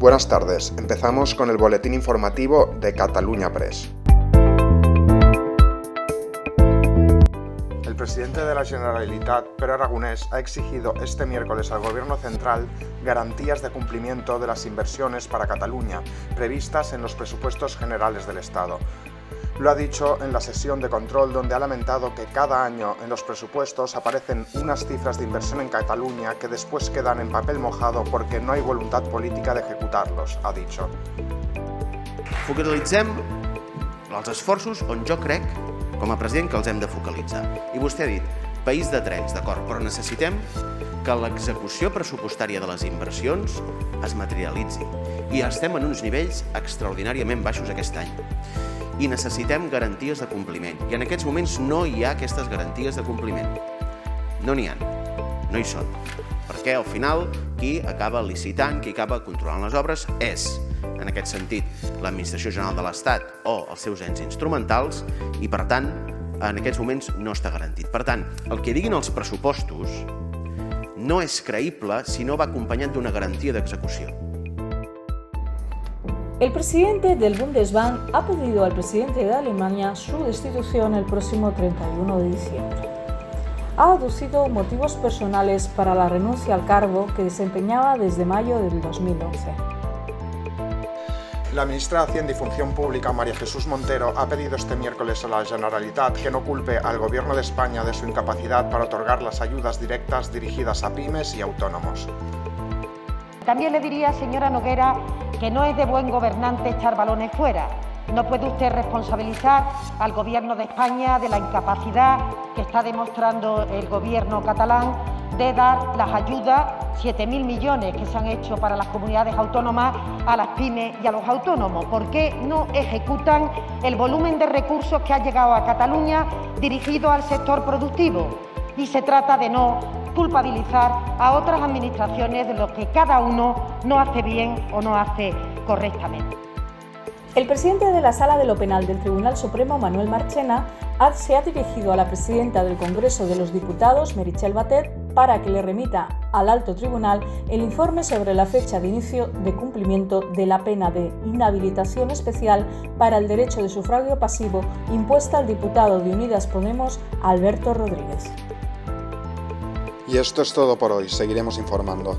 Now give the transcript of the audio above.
Buenas tardes, empezamos con el boletín informativo de Cataluña Press. El presidente de la Generalitat, Pere Aragonés, ha exigido este miércoles al Gobierno central garantías de cumplimiento de las inversiones para Cataluña previstas en los presupuestos generales del Estado. Lo ha dicho en la sesión de control donde ha lamentado que cada año en los presupuestos aparecen unas cifras de inversión en Cataluña que después quedan en papel mojado porque no hay voluntad política de ejecutarlos, ha dicho. Focalitzem els esforços on jo crec, com a president, que de focalitzar. I vostè ha país de trens, d'acord, però necessitem que l'execució pressupostària de les inversions es materialitzi. I estem en uns nivells extraordinàriament baixos aquest any i necessitem garanties de compliment. I en aquests moments no hi ha aquestes garanties de compliment. No n'hi ha. No hi són. Perquè al final qui acaba licitant, qui acaba controlant les obres és, en aquest sentit, l'Administració General de l'Estat o els seus ens instrumentals i, per tant, en aquests moments no està garantit. Per tant, el que diguin els pressupostos no és creïble si no va acompanyat d'una garantia d'execució. El presidente del Bundesbank ha pedido al presidente de Alemania su destitución el próximo 31 de diciembre. Ha aducido motivos personales para la renuncia al cargo que desempeñaba desde mayo del 2011. La ministra de Hacienda y Función Pública, María Jesús Montero, ha pedido este miércoles a la Generalitat que no culpe al Gobierno de España de su incapacidad para otorgar las ayudas directas dirigidas a pymes y autónomos. También le diría, señora Noguera, que no es de buen gobernante echar balones fuera. No puede usted responsabilizar al Gobierno de España de la incapacidad que está demostrando el Gobierno catalán de dar las ayudas, 7.000 millones que se han hecho para las comunidades autónomas, a las pymes y a los autónomos. ¿Por qué no ejecutan el volumen de recursos que ha llegado a Cataluña dirigido al sector productivo? Y se trata de no culpabilizar a otras administraciones de lo que cada uno no hace bien o no hace correctamente. El presidente de la Sala de lo Penal del Tribunal Supremo, Manuel Marchena, se ha dirigido a la presidenta del Congreso de los Diputados, Merichel Batet, para que le remita al alto tribunal el informe sobre la fecha de inicio de cumplimiento de la pena de inhabilitación especial para el derecho de sufragio pasivo impuesta al diputado de Unidas Podemos, Alberto Rodríguez. Y esto es todo por hoy, seguiremos informando.